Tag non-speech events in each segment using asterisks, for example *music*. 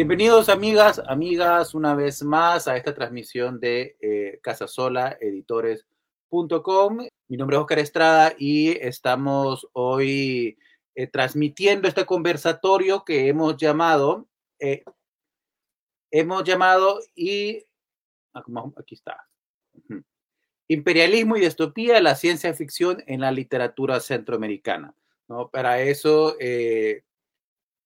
Bienvenidos amigas, amigas, una vez más a esta transmisión de eh, casasolaeditores.com. Mi nombre es Oscar Estrada y estamos hoy eh, transmitiendo este conversatorio que hemos llamado, eh, hemos llamado y, ah, aquí está, Imperialismo y distopía, la ciencia ficción en la literatura centroamericana. ¿no? Para eso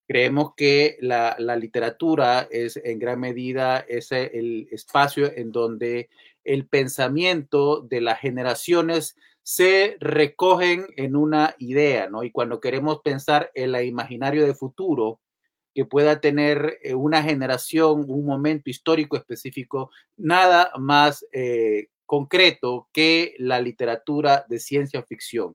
Creemos que la, literatura es en gran medida ese el espacio en donde el pensamiento de las generaciones se recogen en una idea, ¿no? Y cuando queremos pensar en el imaginario de futuro que pueda tener eh, una generación, un momento histórico específico, nada más eh, concreto que la literatura de ciencia ficción.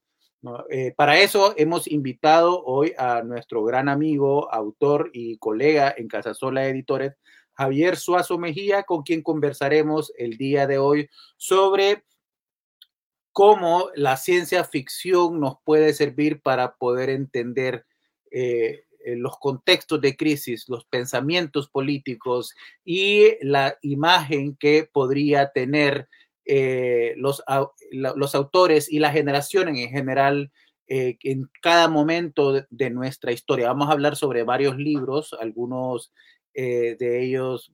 Eh, para eso hemos invitado hoy a nuestro gran amigo, autor y colega en Casasola Editores, Javier Suazo Mejía, con quien conversaremos el día de hoy sobre cómo la ciencia ficción nos puede servir para poder entender eh, eh, los contextos de crisis, los pensamientos políticos y la imagen que podría tener eh, los, los, autores y la generación en general eh, en cada momento de, nuestra historia. Vamos a hablar sobre varios libros, algunos eh, de ellos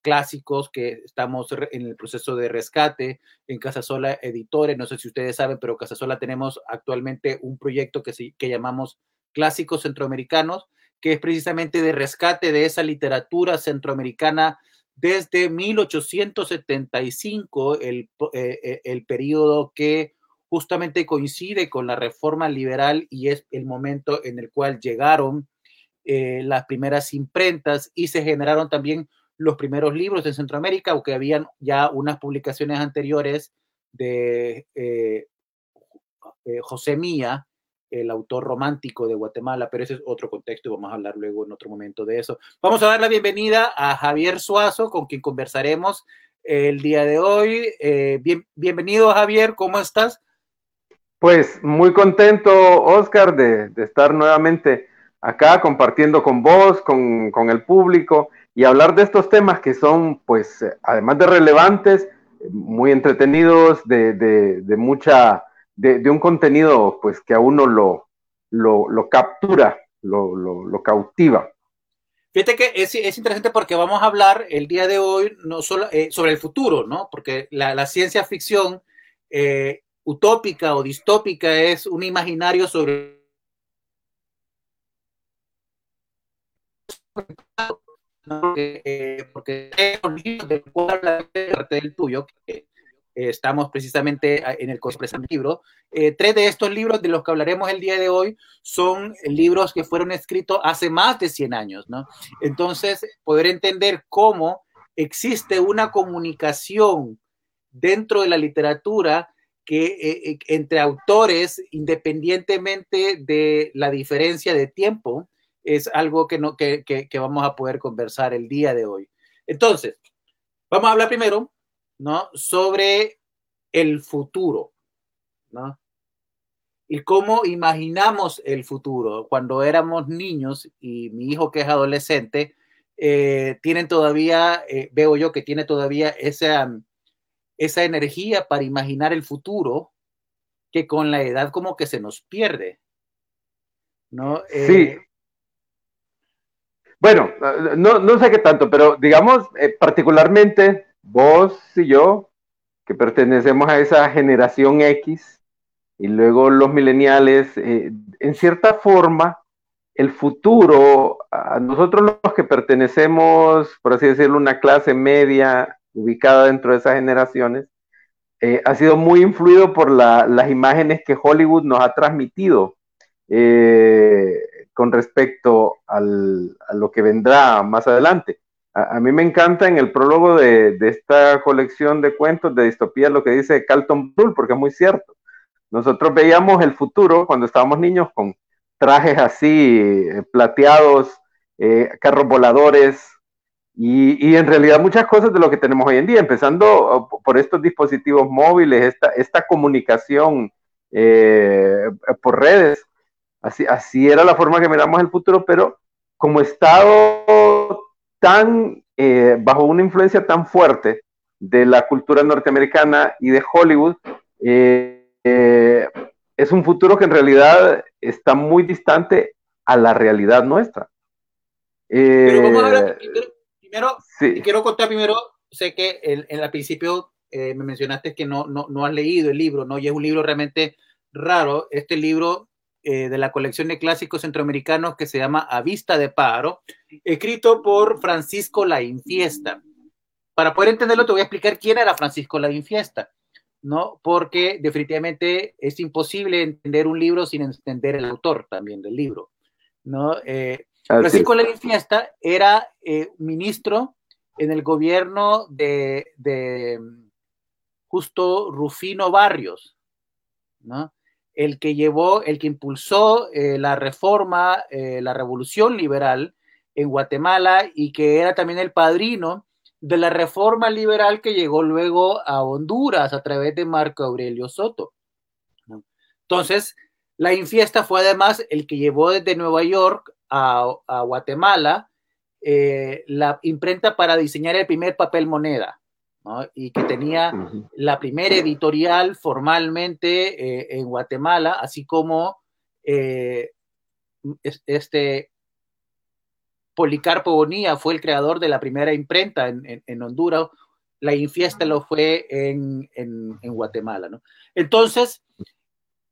clásicos que estamos en el proceso de rescate en Casasola Editores. No sé si ustedes saben, pero Casasola tenemos actualmente un proyecto que, que llamamos Clásicos Centroamericanos, que es precisamente de rescate de esa literatura centroamericana desde 1875, el, eh, eh, el periodo que justamente coincide con la reforma liberal y es el momento en el cual llegaron eh, las primeras imprentas y se generaron también los primeros libros en Centroamérica, aunque habían ya unas publicaciones anteriores de José Mía, el autor romántico de Guatemala, pero ese es otro contexto y vamos a hablar luego en otro momento de eso. Vamos a dar la bienvenida a Javier Suazo, con quien conversaremos el día de hoy. Eh, bien, bienvenido, Javier, ¿cómo estás? Pues muy contento, Oscar, de, estar nuevamente acá compartiendo con vos, con, el público y hablar de estos temas que son, pues, además de relevantes, muy entretenidos, de mucha de, un contenido pues que a uno lo, lo, captura, lo, lo, cautiva. Fíjate que es, es, interesante porque vamos a hablar el día de hoy no solo eh, sobre el futuro, ¿no? Porque la, ciencia ficción eh, utópica o distópica es un imaginario sobre porque, del tuyo, que estamos precisamente en el del libro. Eh, tres de estos libros de los que hablaremos el día de hoy son libros que fueron escritos hace más de 100 años, ¿no? Entonces, poder entender cómo existe una comunicación dentro de la literatura que eh, eh, entre autores, independientemente de la diferencia de tiempo, es algo que, no, que, que vamos a poder conversar el día de hoy. Entonces, vamos a hablar primero ¿no? Sobre el futuro, ¿no? Y cómo imaginamos el futuro. Cuando éramos niños y mi hijo que es adolescente, eh, tienen todavía, eh, veo yo que tiene todavía esa, esa energía para imaginar el futuro que con la edad como que se nos pierde. ¿no? Eh, sí. Bueno, no, no, sé qué tanto, pero digamos, particularmente vos y yo, que pertenecemos a esa generación X, y luego los mileniales, eh, en cierta forma, el futuro, a nosotros los que pertenecemos, por así decirlo, una clase media ubicada dentro de esas generaciones, eh, ha sido muy influido por las imágenes que Hollywood nos ha transmitido. Eh, con respecto a lo que vendrá más adelante. A, mí me encanta en el prólogo de, esta colección de cuentos de distopía lo que dice Carlton Bull, porque es muy cierto. Nosotros veíamos el futuro cuando estábamos niños con trajes así, eh, plateados, eh, carros voladores, y, en realidad muchas cosas de lo que tenemos hoy en día, empezando oh, por estos dispositivos móviles, esta, esta comunicación eh, por redes, así, así era la forma que miramos el futuro, pero como Estado tan, eh, bajo una influencia tan fuerte de la cultura norteamericana y de Hollywood, eh, es un futuro que en realidad está muy distante a la realidad nuestra. Pero vamos a ver, primero, quiero contar primero, sé que en, el principio me mencionaste que no, no, no, has leído el libro, ¿no? Y es un libro realmente raro. Este libro eh, de la colección de clásicos centroamericanos que se llama A Vista de Pájaro, escrito por Francisco La Infiesta. Para poder entenderlo, te voy a explicar quién era Francisco La Infiesta, ¿no? Porque definitivamente es imposible entender un libro sin entender el autor también del libro, ¿no? Eh, Francisco La Infiesta era eh, ministro en el gobierno de, de justo Rufino Barrios, ¿no? El que llevó, el que impulsó eh, la reforma, eh, la revolución liberal en Guatemala y que era también el padrino de la reforma liberal que llegó luego a Honduras a través de Marco Aurelio Soto. Entonces, la infiesta fue además el que llevó desde Nueva York a, Guatemala eh, la imprenta para diseñar el primer papel moneda y que tenía la primera editorial formalmente eh, en Guatemala, así como eh, este Policarpo Bonilla fue el creador de la primera imprenta en, Honduras, la Infiesta lo fue en, Guatemala. Entonces,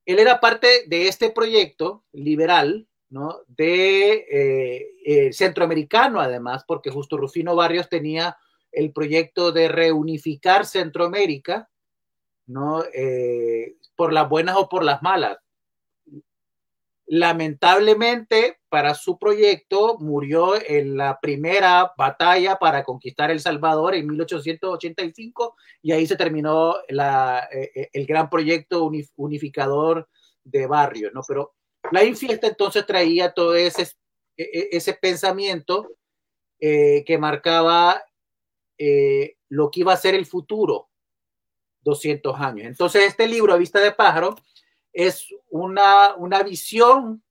él era parte de este proyecto liberal, ¿no? de eh, centroamericano además, porque justo Rufino Barrios tenía el proyecto de reunificar Centroamérica, ¿no? Eh, por las buenas o por las malas. Lamentablemente, para su proyecto murió en la primera batalla para conquistar El Salvador en 1885 y ahí se terminó la, eh, eh, el gran proyecto unificador de barrios, ¿no? Pero la infiesta entonces traía todo ese, e, e, ese pensamiento que marcaba eh, lo que iba a ser el futuro 200 años. Entonces, este libro, A Vista de Pájaro, es una, una visión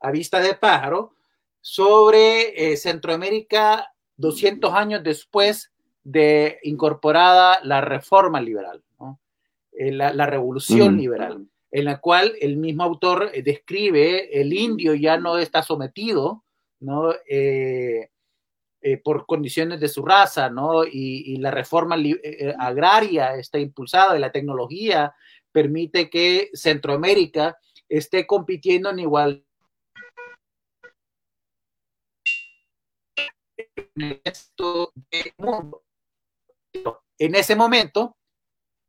a vista de pájaro sobre eh, Centroamérica 200 años después de incorporada la reforma liberal, eh, la, revolución mm. liberal, en la cual el mismo autor describe el indio ya no está sometido, ¿no? Eh, por condiciones de su raza, ¿no? Y, la reforma eh, eh, agraria está impulsada y la tecnología permite que Centroamérica esté compitiendo en igual. En ese momento,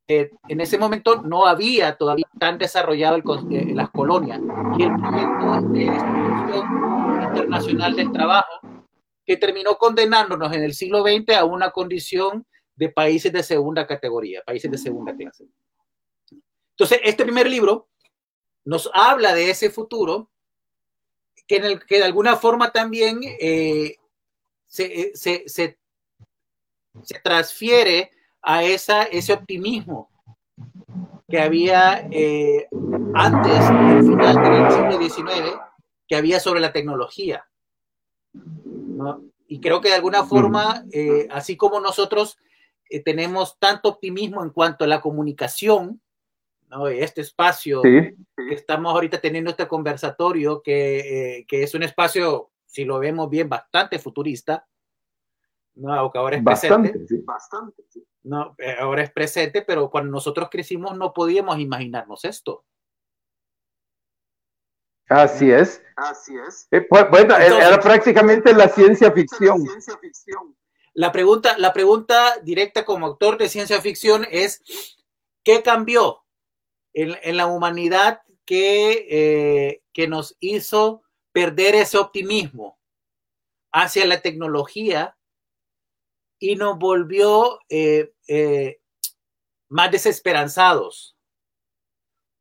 en ese momento no había todavía tan desarrollado las colonias y el proyecto de institución internacional del trabajo que terminó condenándonos en el siglo XX a una condición de países de segunda categoría, países de segunda clase. Entonces, este primer libro nos habla de ese futuro que, en el, que de alguna forma también eh, se, se, se, transfiere a esa, ese optimismo que había eh, antes del final del siglo XIX, que había sobre la tecnología. Y creo que de alguna forma, eh, así como nosotros eh, tenemos tanto optimismo en cuanto a la comunicación, ¿no? este espacio que estamos ahorita teniendo este conversatorio, que, eh, que, es un espacio, si lo vemos bien, bastante futurista, ¿no? ahora es presente. Bastante, ¿no? ahora es presente, pero cuando nosotros crecimos no podíamos imaginarnos esto. Así es. Así es. Eh, pues, bueno, era prácticamente la ciencia ficción. La pregunta, la pregunta directa como autor de ciencia ficción es, ¿qué cambió en, la humanidad que, eh, que nos hizo perder ese optimismo hacia la tecnología y nos volvió eh, eh, más desesperanzados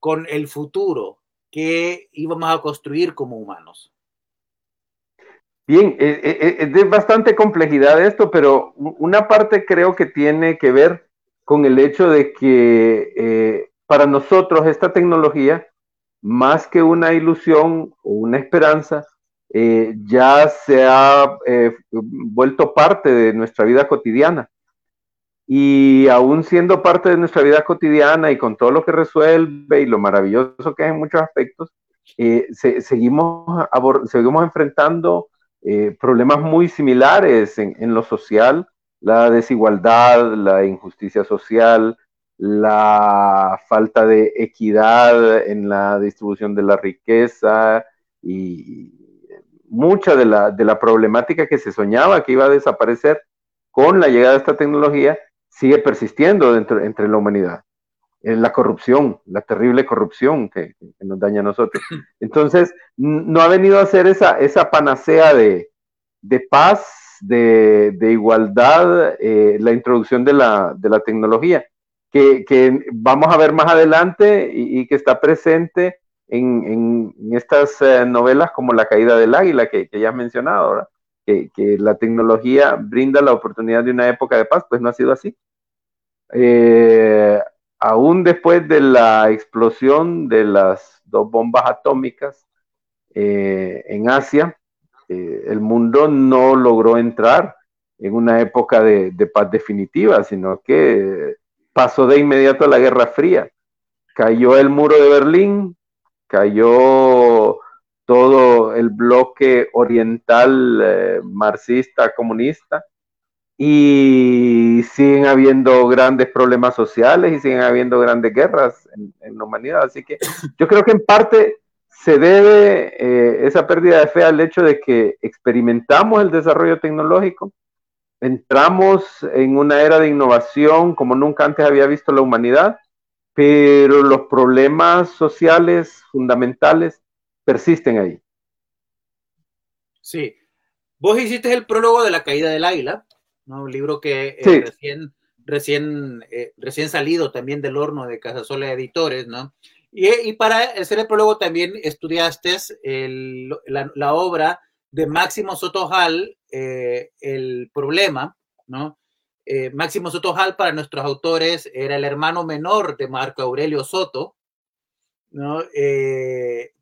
con el futuro que íbamos a construir como humanos. Bien, eh, es de bastante complejidad esto, pero una parte creo que tiene que ver con el hecho de que para nosotros esta tecnología, más que una ilusión o una esperanza, eh, ya se ha eh, vuelto parte de nuestra vida cotidiana. Y aún siendo parte de nuestra vida cotidiana y con todo lo que resuelve y lo maravilloso que es en muchos aspectos, eh, seguimos, seguimos enfrentando problemas muy similares en, en, lo social, la desigualdad, la injusticia social, la falta de equidad en la distribución de la riqueza y, mucha de la, de la problemática que se soñaba que iba a desaparecer con la llegada de esta tecnología sigue persistiendo dentro, entre la humanidad. En la corrupción, la terrible corrupción que, nos daña a nosotros. *laughs* Entonces, no ha venido a ser esa, esa panacea de, de paz, de, de igualdad, eh, la introducción de la, de la tecnología, que, que, vamos a ver más adelante y, y que está presente en, estas eh, novelas como La caída del águila, que, ya has mencionado, Que, la tecnología brinda la oportunidad de una época de paz, pues no ha sido así. Eh, aún después de la explosión de las dos bombas atómicas eh, en Asia, el mundo no logró entrar en una época de, de paz definitiva, sino que pasó de inmediato a la Guerra Fría. Cayó el muro de Berlín, cayó todo el bloque oriental eh, marxista comunista y siguen habiendo grandes problemas sociales y siguen habiendo grandes guerras en, la humanidad. Así que yo creo que en parte se debe eh, esa pérdida de fe al hecho de que experimentamos el desarrollo tecnológico, entramos en una era de innovación como nunca antes había visto la humanidad pero los problemas sociales fundamentales persisten ahí. Sí. Vos hiciste el prólogo de La caída del águila, ¿no? un libro que eh, recién, recién, eh, recién salido también del horno de Casasola Editores, ¿no? Y, para hacer el prólogo también estudiaste la, obra de Máximo Sotojal, eh, El problema, ¿no? Máximo Soto Hall para nuestros autores era el hermano menor de Marco Aurelio Soto, ¿no?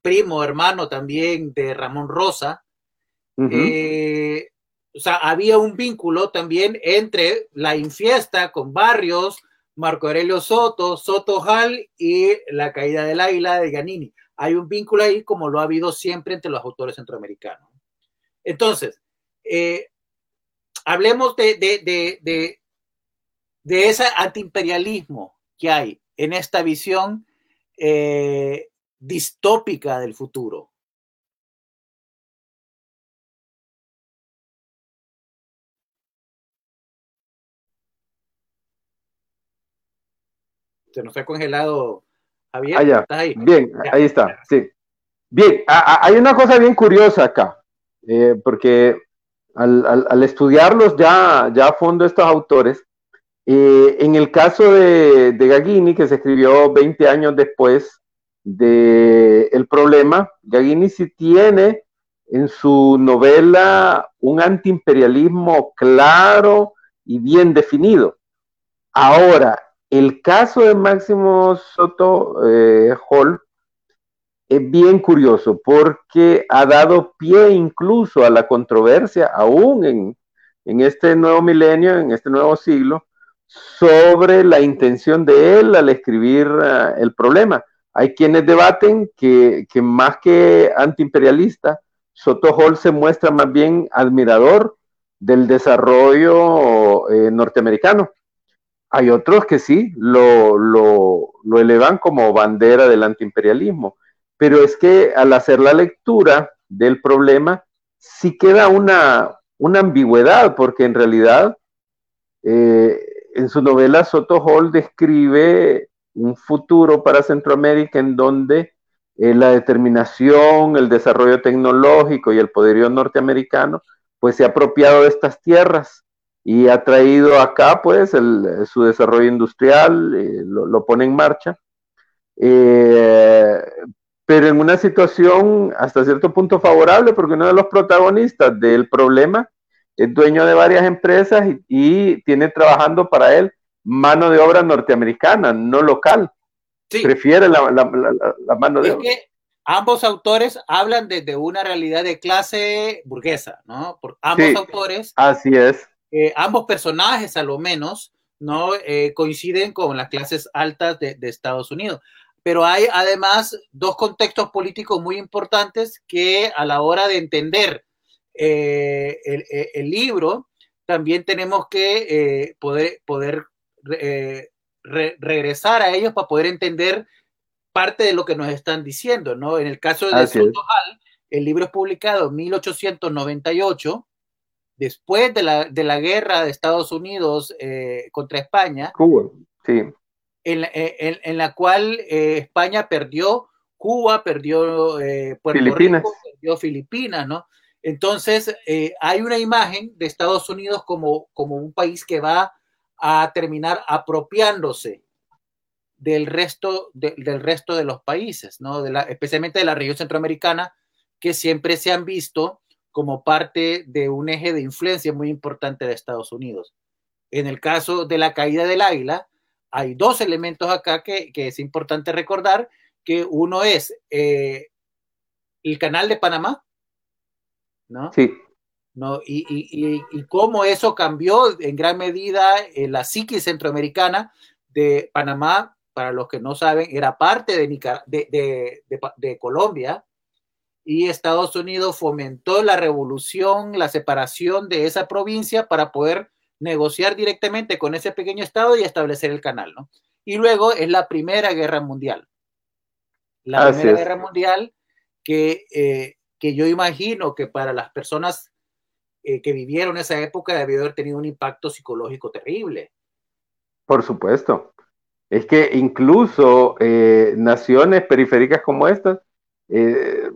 Primo, hermano también de Ramón Rosa. Eh, o sea, había un vínculo también entre la infiesta con Barrios, Marco Aurelio Soto, Soto Hall y la caída del águila de Ganini. Hay un vínculo ahí como lo ha habido siempre entre los autores centroamericanos. Entonces, hablemos de, de, de, ese antiimperialismo que hay en esta visión eh, distópica del futuro. Se nos ha congelado, Javier. ahí? Bien, ahí está, sí. Bien, hay una cosa bien curiosa acá, eh, porque al, estudiarlos ya, ya a fondo estos autores, eh, en el caso de, de, Gagini, que se escribió 20 años después de El problema, Gagini sí tiene en su novela un antiimperialismo claro y bien definido. Ahora, el caso de Máximo Soto eh, Hall es bien curioso porque ha dado pie incluso a la controversia, aún en, este nuevo milenio, en este nuevo siglo, sobre la intención de él al escribir uh, el problema. Hay quienes debaten que, que más que antiimperialista, Soto Hall se muestra más bien admirador del desarrollo eh, norteamericano. Hay otros que sí, lo, lo, elevan como bandera del antiimperialismo pero es que al hacer la lectura del problema, sí queda una, una ambigüedad, porque en realidad eh, en su novela Soto Hall describe un futuro para Centroamérica en donde eh, la determinación, el desarrollo tecnológico y el poderío norteamericano, pues se ha apropiado de estas tierras y ha traído acá pues su desarrollo industrial, eh, lo, pone en marcha, eh, pero en una situación hasta cierto punto favorable porque uno de los protagonistas del problema es dueño de varias empresas y tiene trabajando para él mano de obra norteamericana, no local. Prefiere la, mano de obra. ambos autores hablan desde una realidad de clase burguesa, ¿no? Por ambos autores. Así es. Eh, ambos personajes, a lo menos, ¿no? Eh, coinciden con las clases altas de, Estados Unidos. Pero hay además dos contextos políticos muy importantes que a la hora de entender eh, el, libro, también tenemos que poder, poder regresar a ellos para poder entender parte de lo que nos están diciendo, ¿no? En el caso de Soto el libro es publicado en 1898, después de la, de la guerra de Estados Unidos eh, contra España. Cuba, sí. En, la cual eh, España perdió Cuba, perdió eh, Puerto Filipinas. Rico, perdió Filipinas, ¿no? Entonces, hay una imagen de Estados Unidos como, como un país que va a terminar apropiándose del resto de, del resto de los países, ¿no? De la, especialmente de la región centroamericana, que siempre se han visto como parte de un eje de influencia muy importante de Estados Unidos. En el caso de la caída del águila, hay dos elementos acá que, que es importante recordar, que uno es eh, el canal de Panamá, ¿no? Sí. ¿no? Y, y, y, cómo eso cambió en gran medida en la psique centroamericana de Panamá, para los que no saben, era parte de, de, de, de, Colombia y Estados Unidos fomentó la revolución, la separación de esa provincia para poder negociar directamente con ese pequeño estado y establecer el canal, ¿no? Y luego es la Primera Guerra Mundial. La Primera Guerra Mundial que, eh, que yo imagino que para las personas eh, que vivieron esa época debió haber tenido un impacto psicológico terrible. Por supuesto. Es que incluso eh, naciones periféricas como estas eh,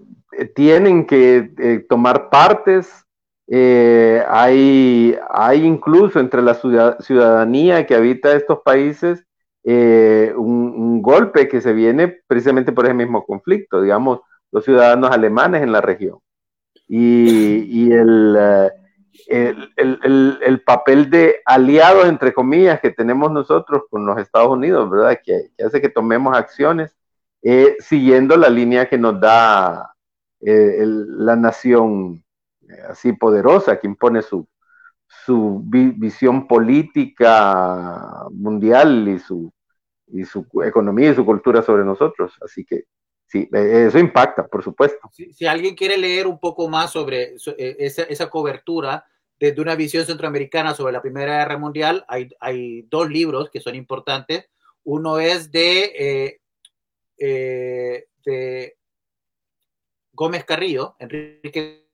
tienen que tomar partes. hay, hay incluso entre la ciudadanía que habita estos países un, un, golpe que se viene precisamente por ese mismo conflicto, digamos, los ciudadanos alemanes en la región y, eh, el, el, papel de aliados, entre comillas, que tenemos nosotros con los Estados Unidos, ¿verdad? Que, hace que tomemos acciones eh, siguiendo la línea que nos da eh, la nación así poderosa, que impone su, su visión política mundial y su, y su economía y su cultura sobre nosotros. Así que Sí, e, eso impacta, por supuesto. Si, alguien quiere leer un poco más sobre e, esa, cobertura desde una visión centroamericana sobre la Primera Guerra Mundial, hay, hay dos libros que son importantes. Uno es eh, eh, de Gómez Carrillo, Enrique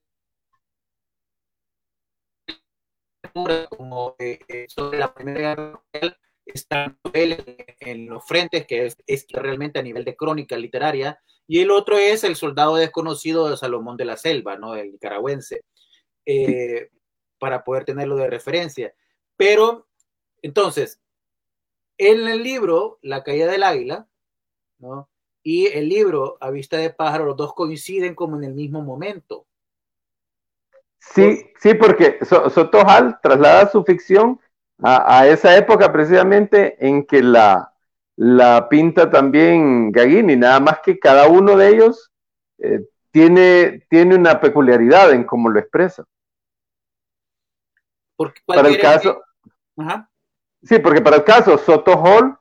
como eh, sobre la Primera Guerra Mundial, está en los frentes, que es, es, realmente a nivel de crónica literaria, y el otro es El soldado desconocido de Salomón de la Selva, ¿no? El nicaragüense, eh, para poder tenerlo de referencia. Pero, entonces, en el libro La caída del águila, ¿no? Y el libro A vista de pájaro, los dos coinciden como en el mismo momento. Sí, sí, porque Sotojal traslada su ficción a, esa época precisamente en que la, la pinta también Gagini, nada más que cada uno de ellos eh, tiene, tiene una peculiaridad en cómo lo expresa. para el caso, sí, porque para el caso Soto Hall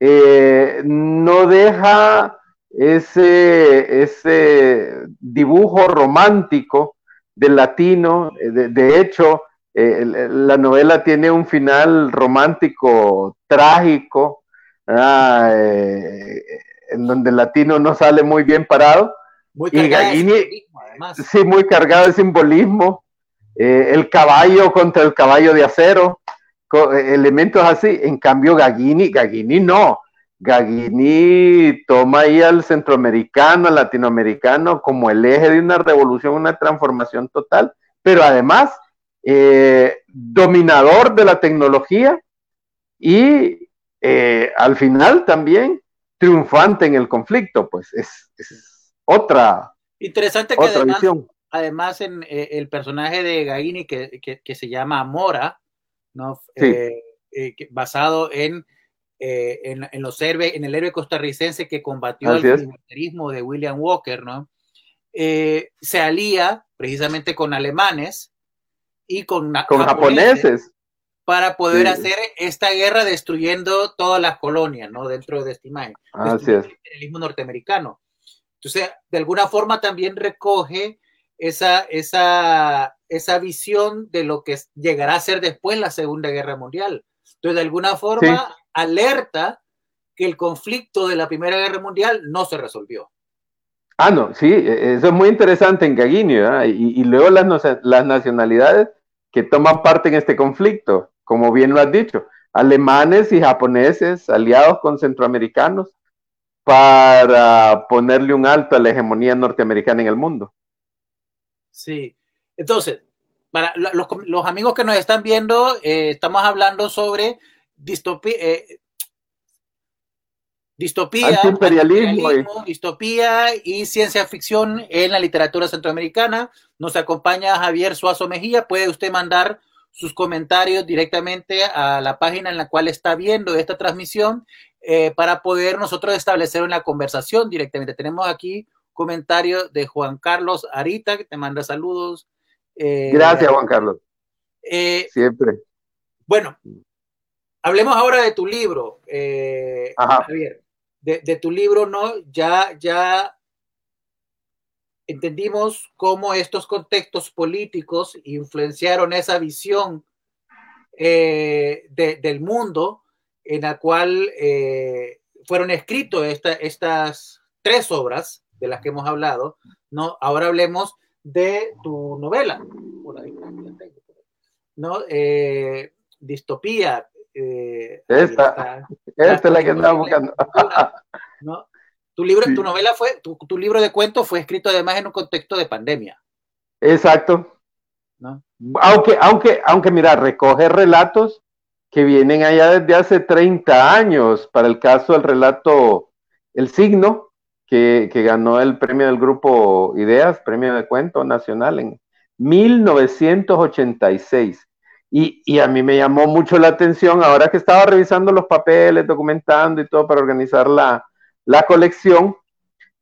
eh, no deja ese, ese dibujo romántico del latino, de hecho, eh, la novela tiene un final romántico, trágico, eh, en donde el latino no sale muy bien parado. Muy y Gallini, sí, muy cargado de simbolismo. Eh, el caballo contra el caballo de acero, elementos así. En cambio, Gagini, Gagini no. Gaguini toma ahí al centroamericano, al latinoamericano como el eje de una revolución, una transformación total, pero además eh, dominador de la tecnología y eh, al final también triunfante en el conflicto, pues es, otra. Interesante que además, además en eh, el personaje de Gaguini que, que, se llama Mora, ¿no? basado en eh, en, los en el héroe costarricense que combatió el militarismo de William Walker, ¿no? Eh, se alía precisamente con alemanes y con, japoneses, para poder hacer esta guerra destruyendo todas las colonias, ¿no? Dentro de este imagen. Así es. El imperialismo norteamericano. Entonces, de alguna forma también recoge esa, esa, esa visión de lo que llegará a ser después la Segunda Guerra Mundial. Entonces, de alguna forma, alerta que el conflicto de la Primera Guerra Mundial no se resolvió. Ah, no, sí, e, eso es muy interesante en Gaguinio, y, luego las, las nacionalidades que toman parte en este conflicto, como bien lo has dicho, alemanes y japoneses aliados con centroamericanos para ponerle un alto a la hegemonía norteamericana en el mundo. Sí, entonces, para los, amigos que nos están viendo, eh, estamos hablando sobre distopía, eh, distopía, imperialismo, distopía y ciencia ficción en la literatura centroamericana. Nos acompaña Javier Suazo Mejía. Puede usted mandar sus comentarios directamente a la página en la cual está viendo esta transmisión eh, para poder nosotros establecer una conversación directamente. Tenemos aquí comentario de Juan Carlos Arita, que te manda saludos. Eh, Gracias, Juan Carlos. Siempre. Bueno, Hablemos ahora de tu libro, eh, Javier. De, tu libro, ¿no? Ya, ya entendimos cómo estos contextos políticos influenciaron esa visión eh, del mundo en la cual eh, fueron escritos estas tres obras de las que hemos hablado. ¿no? Ahora hablemos de tu novela. ¿no? distopía, eh, esta, *laughs* esta es la que andaba buscando. *laughs* Tu libro, tu novela fue, tu, libro de cuentos fue escrito además en un contexto de pandemia. Exacto. Aunque, aunque, aunque mira, recoge relatos que vienen allá desde hace 30 años. Para el caso del relato El Signo, que, que ganó el premio del grupo Ideas, premio de cuento nacional en 1986. Y, a mí me llamó mucho la atención, ahora que estaba revisando los papeles, documentando y todo para organizar la, colección,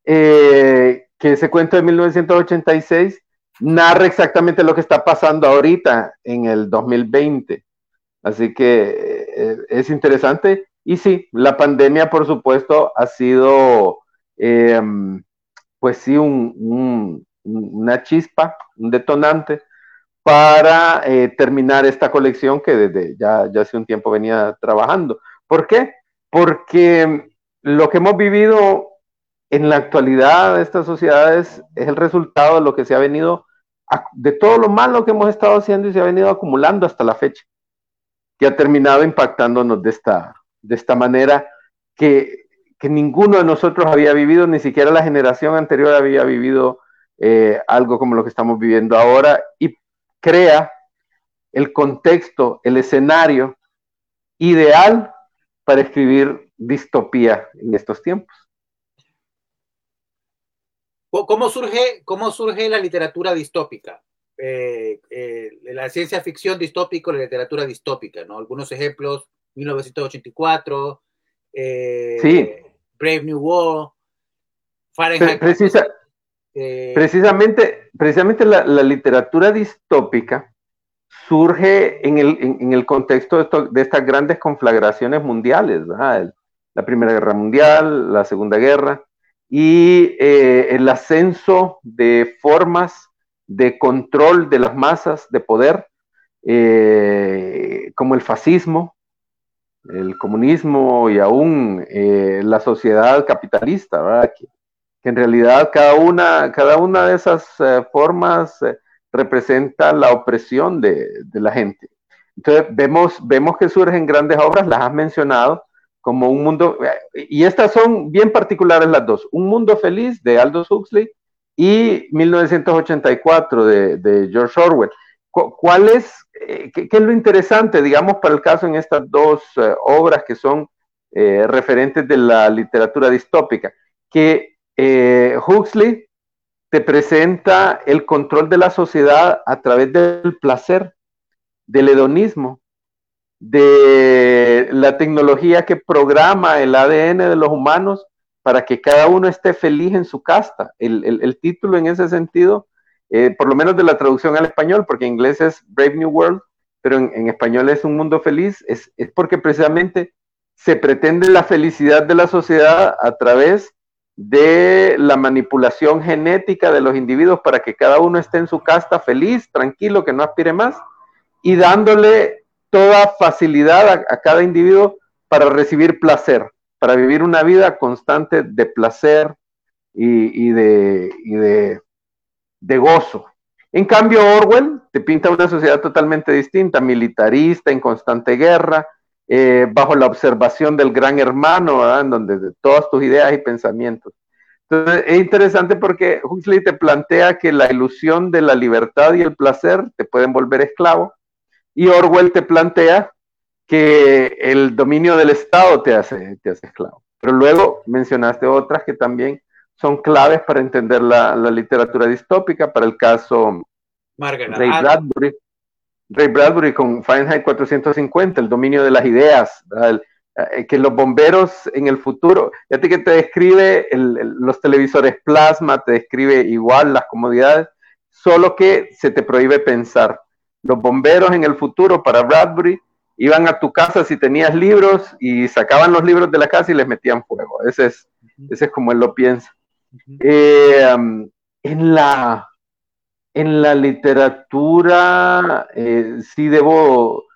eh, que ese cuento de 1986 narra exactamente lo que está pasando ahorita en el 2020. Así que eh, es interesante. Y sí, la pandemia, por supuesto, ha sido, em, pues sí, una chispa, un detonante para eh, terminar esta colección que desde ya, ya hace un tiempo venía trabajando. ¿Por qué? Porque lo que hemos vivido en la actualidad de estas sociedades es el resultado de lo que se ha venido, de todo lo malo que hemos estado haciendo y se ha venido acumulando hasta la fecha, que ha terminado impactándonos de esta, de esta manera que, que ninguno de nosotros había vivido, ni siquiera la generación anterior había vivido eh, algo como lo que estamos viviendo ahora. Y crea el contexto, el escenario ideal para escribir distopía en estos tiempos. ¿Cómo surge, cómo surge la literatura distópica? Eh, eh, la ciencia ficción distópica, la literatura distópica, ¿no? Algunos ejemplos, 1984, eh, Brave New World, Fahrenheit. Precisa, eh, precisamente, precisamente la, literatura distópica surge en el, contexto de, estas grandes conflagraciones mundiales, la Primera Guerra Mundial, la Segunda Guerra, y eh, el ascenso de formas de control de las masas de poder, eh, como el fascismo, el comunismo y aún la sociedad capitalista, ¿verdad? En realidad cada una, cada una de esas eh, formas eh, representa la opresión de, la gente. Entonces vemos, vemos que surgen grandes obras, las has mencionado, como un mundo, y estas son bien particulares las dos, Un Mundo Feliz de Aldous Huxley y 1984 de, George Orwell. ¿Cuál es, eh, qué, es lo interesante, digamos, para el caso en estas dos eh, obras que son eh, referentes de la literatura distópica? Que Huxley te presenta el control de la sociedad a través del placer, del hedonismo, de la tecnología que programa el ADN de los humanos para que cada uno esté feliz en su casta. El, título en ese sentido, eh, por lo menos de la traducción al español, porque en inglés es Brave New World, pero en, español es Un Mundo Feliz, es, es, porque precisamente se pretende la felicidad de la sociedad a través de la manipulación genética de los individuos para que cada uno esté en su casta feliz, tranquilo, que no aspire más, y dándole toda facilidad a, cada individuo para recibir placer, para vivir una vida constante de placer y, de, de, gozo. En cambio, Orwell te pinta una sociedad totalmente distinta, militarista, en constante guerra, eh, bajo la observación del gran hermano, en donde todas tus ideas y pensamientos. Entonces, es interesante porque Huxley te plantea que la ilusión de la libertad y el placer te pueden volver esclavo, y Orwell te plantea que el dominio del Estado te hace, te hace esclavo. Pero luego mencionaste otras que también son claves para entender la, literatura distópica, para el caso Ray Bradbury. Ray Bradbury con Fahrenheit 450, el dominio de las ideas, eh, que los bomberos en el futuro, ya que te describe los televisores plasma, te describe igual las comodidades, solo que se te prohíbe pensar. Los bomberos en el futuro para Bradbury iban a tu casa si tenías libros y sacaban los libros de la casa y les metían fuego. Ese es, ese es como él lo piensa. Eh, um, en, la, en la literatura, eh, sí debo,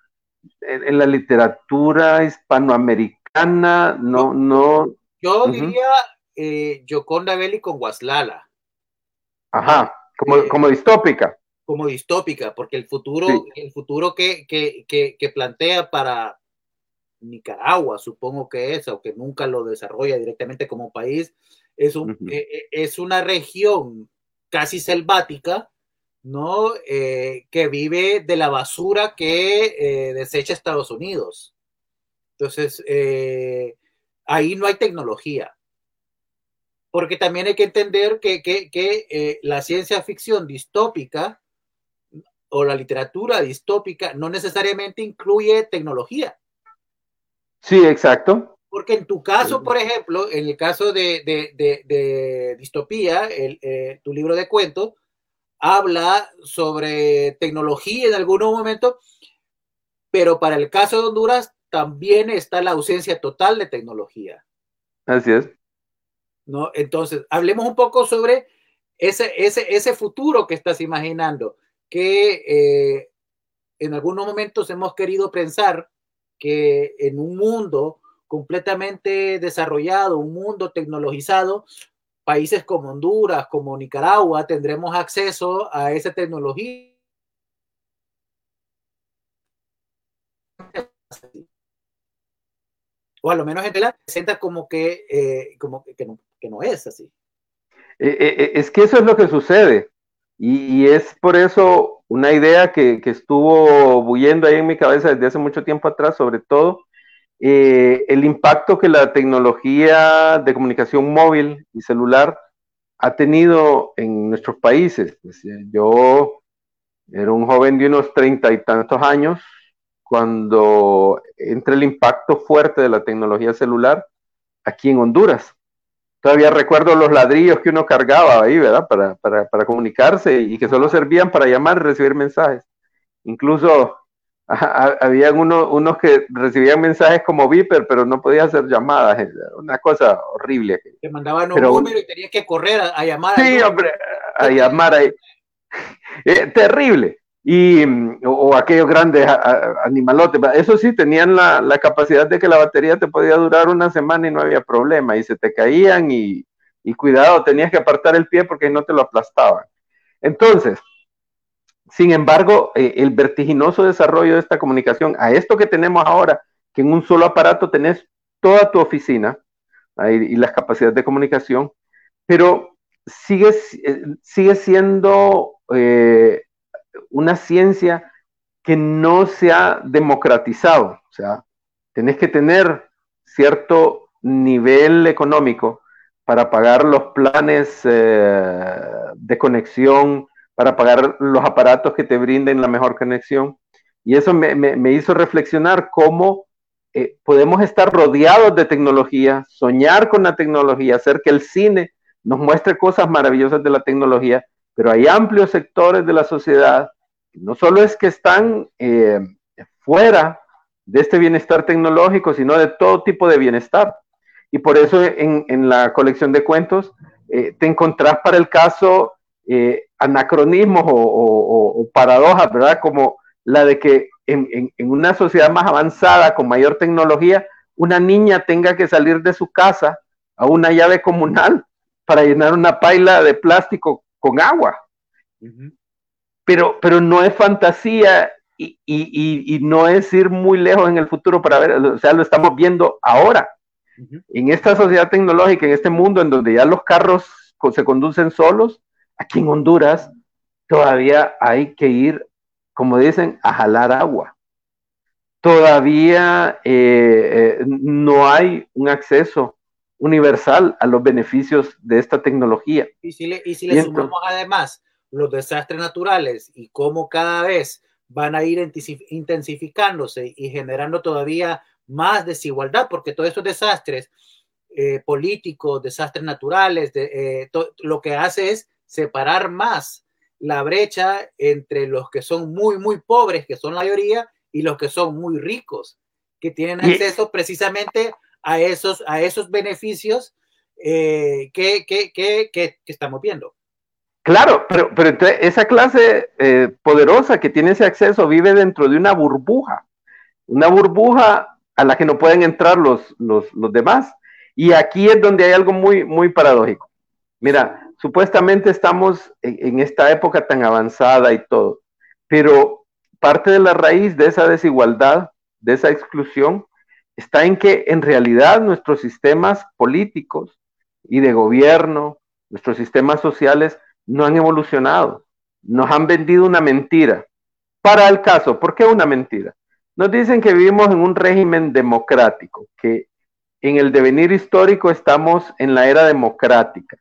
en, la literatura hispanoamericana, no, no. Yo diría eh, Yoconda Belli con Guaslala. Ajá, como, como distópica como distópica, porque el futuro, el futuro que, plantea para Nicaragua, supongo que es, aunque nunca lo desarrolla directamente como país, es, un, e, e, es una región casi selvática, ¿no? Eh, que vive de la basura que eh, desecha Estados Unidos. Entonces, eh, ahí no hay tecnología. Porque también hay que entender que, que la ciencia ficción distópica o la literatura distópica no necesariamente incluye tecnología. Sí, exacto. Porque en tu caso, por ejemplo, en el caso de, distopía, eh, tu libro de cuentos habla sobre tecnología en algún momento, pero para el caso de Honduras también está la ausencia total de tecnología. Así es. ¿No? Entonces, hablemos un poco sobre ese, ese, ese futuro que estás imaginando que eh, en algunos momentos hemos querido pensar que en un mundo completamente desarrollado, un mundo tecnologizado, países como Honduras, como Nicaragua, tendremos acceso a esa tecnología. O a lo menos gente la presenta como que, eh, como que no, es así. Eh, es que eso es lo que sucede. Y, es por eso una idea que, estuvo bullendo ahí en mi cabeza desde hace mucho tiempo atrás, sobre todo eh, el impacto que la tecnología de comunicación móvil y celular ha tenido en nuestros países. Yo era un joven de unos treinta y tantos años cuando entra el impacto fuerte de la tecnología celular aquí en Honduras todavía recuerdo los ladrillos que uno cargaba ahí, ¿verdad? Para, para, para comunicarse y que solo servían para llamar y recibir mensajes. Incluso había unos que recibían mensajes como Viper, pero no podía hacer llamadas. Una cosa horrible. Te mandaban un número y tenías que correr a, llamar. Sí, hombre, a llamar ahí. *laughs* Eh, terrible y, o, aquellos grandes animalotes. Eso sí, tenían la, la, capacidad de que la batería te podía durar una semana y no había problema, y se te caían y, y cuidado, tenías que apartar el pie porque no te lo aplastaban. Entonces, sin embargo, eh, el vertiginoso desarrollo de esta comunicación, a esto que tenemos ahora, que en un solo aparato tenés toda tu oficina y las capacidades de comunicación, pero sigue, eh, sigue siendo eh, una ciencia que no se ha democratizado. O sea, tenés que tener cierto nivel económico para pagar los planes de conexión, para pagar los aparatos que te brinden la mejor conexión. Y eso me, hizo reflexionar cómo eh, podemos estar rodeados de tecnología, soñar con la tecnología, hacer que el cine nos muestre cosas maravillosas de la tecnología, pero hay amplios sectores de la sociedad, no solo es que están eh, fuera de este bienestar tecnológico, sino de todo tipo de bienestar. Y por eso en, la colección de cuentos eh, te encontrás para el caso eh, anacronismos o, paradojas, ¿verdad? Como la de que en, en, una sociedad más avanzada, con mayor tecnología, una niña tenga que salir de su casa a una llave comunal para llenar una paila de plástico con agua. pero, pero no es fantasía y, y, y, no es ir muy lejos en el futuro para ver, o sea, lo estamos viendo ahora. En esta sociedad tecnológica, en este mundo en donde ya los carros se conducen solos, aquí en Honduras todavía hay que ir, como dicen, a jalar agua. Todavía eh, eh, no hay un acceso universal a los beneficios de esta tecnología. Y si le, y si le sumamos además los desastres naturales y cómo cada vez van a ir intensificándose y generando todavía más desigualdad, porque todos estos desastres eh, políticos, desastres naturales, de, eh, lo que hace es separar más la brecha entre los que son muy, muy pobres, que son la mayoría, y los que son muy ricos, que tienen acceso precisamente a esos, a esos beneficios eh, que, que, que, que estamos viendo. Claro, pero, pero esa clase eh, poderosa que tiene ese acceso vive dentro de una burbuja, una burbuja a la que no pueden entrar los, los, demás. Y aquí es donde hay algo muy, muy paradójico. Mira, supuestamente estamos en, esta época tan avanzada y todo, pero parte de la raíz de esa desigualdad, de esa exclusión, está en que en realidad nuestros sistemas políticos y de gobierno, nuestros sistemas sociales, no han evolucionado. Nos han vendido una mentira. Para el caso, ¿por qué una mentira? Nos dicen que vivimos en un régimen democrático, que en el devenir histórico estamos en la era democrática.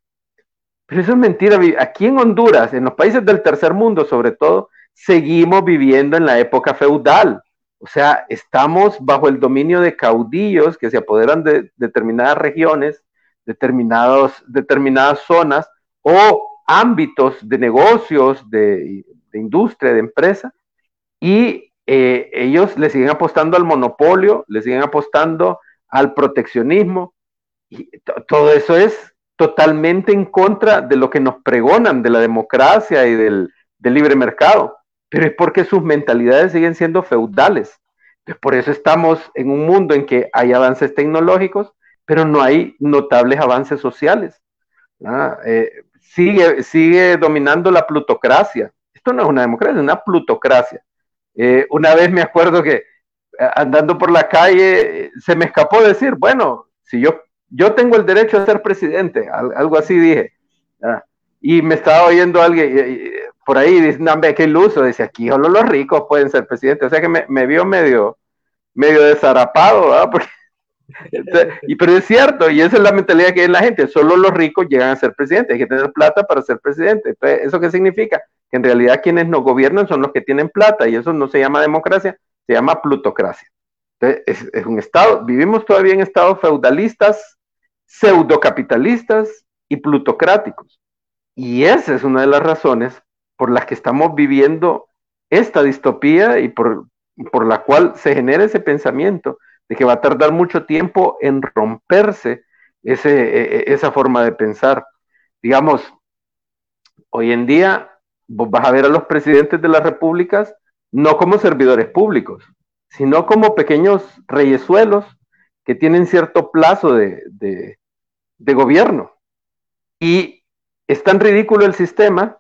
Pero eso es mentira. Aquí en Honduras, en los países del tercer mundo sobre todo, seguimos viviendo en la época feudal. O sea, estamos bajo el dominio de caudillos que se apoderan de determinadas regiones, determinados, determinadas zonas, o ámbitos de negocios, de, industria, de empresa, y eh, ellos le siguen apostando al monopolio, le siguen apostando al proteccionismo, y todo eso es totalmente en contra de lo que nos pregonan de la democracia y del, libre mercado, pero es porque sus mentalidades siguen siendo feudales. Entonces, por eso estamos en un mundo en que hay avances tecnológicos, pero no hay notables avances sociales. Eh, sigue, sigue dominando la plutocracia. Esto no es una democracia, es una plutocracia. Eh, una vez me acuerdo que eh, andando por la calle se me escapó decir, bueno, si yo, yo tengo el derecho a ser presidente, algo así dije. Y me estaba oyendo alguien por ahí, dice, no, qué iluso, dice, aquí solo los ricos pueden ser presidentes. O sea que me, vio medio, medio desarapado, ¿verdad? *laughs* Porque y, pero es cierto, y esa es la mentalidad que hay la gente, solo los ricos llegan a ser presidentes, hay que tener plata para ser presidente. Entonces, ¿eso qué significa? Que en realidad quienes nos gobiernan son los que tienen plata y eso no se llama democracia, se llama plutocracia. Entonces, es, un estado, vivimos todavía en estados feudalistas, pseudocapitalistas y plutocráticos. Y esa es una de las razones por las que estamos viviendo esta distopía y por, por la cual se genera ese pensamiento de que va a tardar mucho tiempo en romperse ese, e, e, esa forma de pensar. Digamos, hoy en día vas a ver a los presidentes de las repúblicas no como servidores públicos, sino como pequeños reyesuelos que tienen cierto plazo de gobierno. Y es tan ridículo el sistema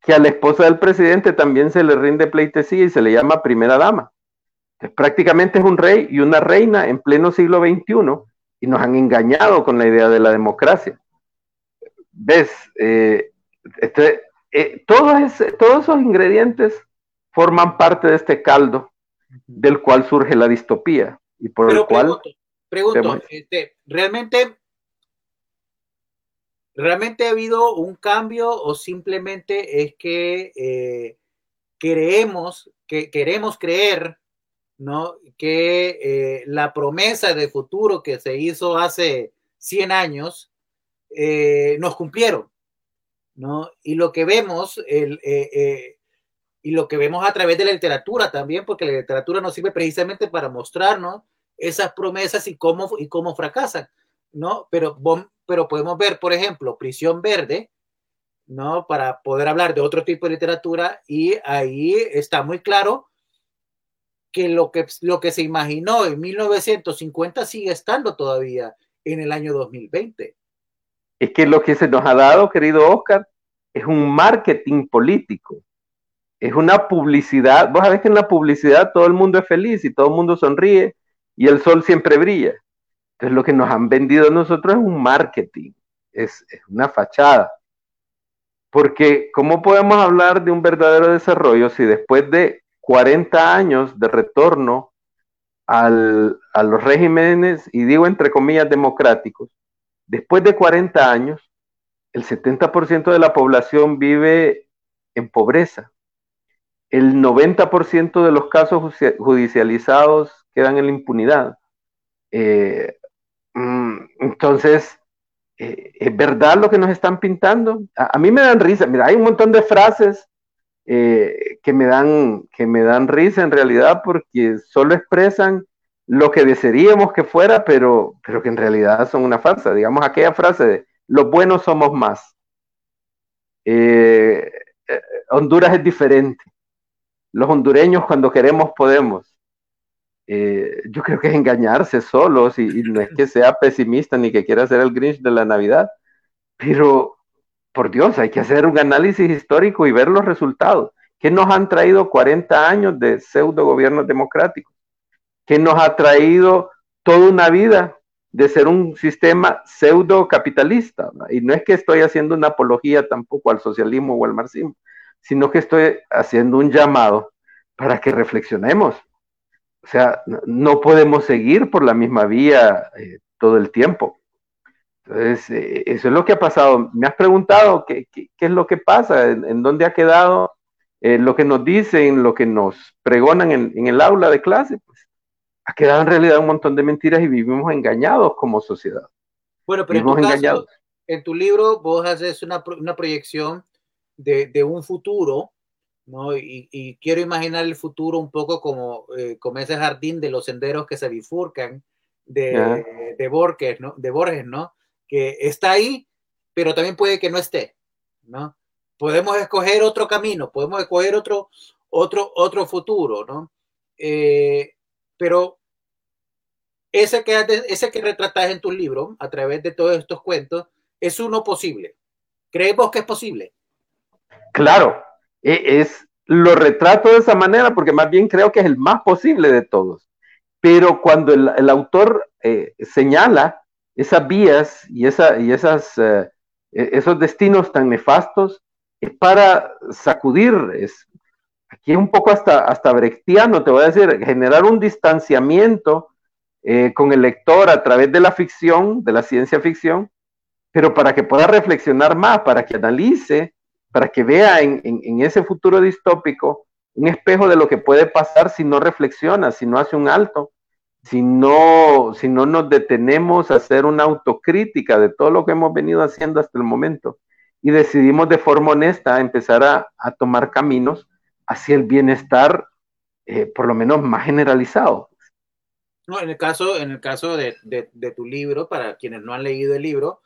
que a la esposa del presidente también se le rinde pleitesía y se le llama primera dama prácticamente es un rey y una reina en pleno siglo XXI y nos han engañado con la idea de la democracia. ¿Ves? Eh, este, eh, todos, todos esos ingredientes forman parte de este caldo del cual surge la distopía y por el cual... Pregunto, este, ¿realmente, ¿realmente ha habido un cambio o simplemente es que eh, creemos, que queremos creer ¿no? que eh, la promesa de futuro que se hizo hace 100 años eh, nos cumplieron, ¿no? Y lo que vemos, el, eh, y lo que vemos a través de la literatura también, porque la literatura nos sirve precisamente para mostrarnos esas promesas y cómo, y cómo fracasan, ¿no? Pero, pero podemos ver, por ejemplo, Prisión Verde, ¿no? Para poder hablar de otro tipo de literatura y ahí está muy claro que lo que, lo que se imaginó en 1950 sigue estando todavía en el año 2020. Es que lo que se nos ha dado, querido Oscar, es un marketing político. Es una publicidad. Vos sabés que en la publicidad todo el mundo es feliz y todo el mundo sonríe y el sol siempre brilla. Entonces lo que nos han vendido a nosotros es un marketing, es, una fachada. Porque ¿cómo podemos hablar de un verdadero desarrollo si después de 40 años de retorno a los regímenes, y digo entre comillas democráticos, después de 40 años, el 70% de la población vive en pobreza. El 90% de los casos judicializados quedan en la impunidad. Eh, entonces, eh, ¿es verdad lo que nos están pintando? A, mí me dan risa. Mira, hay un montón de frases eh, que, me dan, que me dan risa en realidad porque solo expresan lo que desearíamos que fuera, pero, pero que en realidad son una farsa. Digamos aquella frase de los buenos somos más. Eh, Honduras es diferente. Los hondureños cuando queremos podemos. Yo creo que es engañarse solos y, y, no es que sea pesimista ni que quiera ser el Grinch de la Navidad, pero por Dios, hay que hacer un análisis histórico y ver los resultados. ¿Qué nos han traído 40 años de pseudo gobiernos democráticos? ¿Qué nos ha traído toda una vida de ser un sistema pseudo capitalista? Y no es que estoy haciendo una apología tampoco al socialismo o al marxismo, sino que estoy haciendo un llamado para que reflexionemos. O sea, no podemos seguir por la misma vía eh, todo el tiempo. Entonces, eh, eso es lo que ha pasado. Me has preguntado qué, qué, qué es lo que pasa, en, en dónde ha quedado eh, lo que nos dicen, lo que nos pregonan en, en, el aula de clase, pues ha quedado en realidad un montón de mentiras y vivimos engañados como sociedad. Bueno, pero en tu, caso, en tu, libro vos haces una, una proyección de, de, un futuro, ¿no? Y, y, quiero imaginar el futuro un poco como, eh, como ese jardín de los senderos que se bifurcan de, de, Borges, ¿no? De Borges, ¿no? que está ahí, pero también puede que no esté, ¿no? Podemos escoger otro camino, podemos escoger otro, otro, otro futuro, ¿no? Eh, pero ese que, ese que retratas en tu libro, a través de todos estos cuentos, es uno posible. ¿Creemos que es posible? Claro, es, lo retrato de esa manera porque más bien creo que es el más posible de todos. Pero cuando el, el autor eh, señala esas vías y, esa, y esas, eh, e-, esos destinos tan nefastos es para sacudir, es, aquí un poco hasta, hasta brechtiano, te voy a decir, generar un distanciamiento eh, con el lector a través de la ficción, de la ciencia ficción, pero para que pueda reflexionar más, para que analice, para que vea en, ese futuro distópico un espejo de lo que puede pasar si no reflexiona, si no hace un alto si no, si no nos detenemos a hacer una autocrítica de todo lo que hemos venido haciendo hasta el momento y decidimos de forma honesta empezar a, a tomar caminos hacia el bienestar, eh, por lo menos más generalizado. No, en el caso, en el caso de, de tu libro, para quienes no han leído el libro,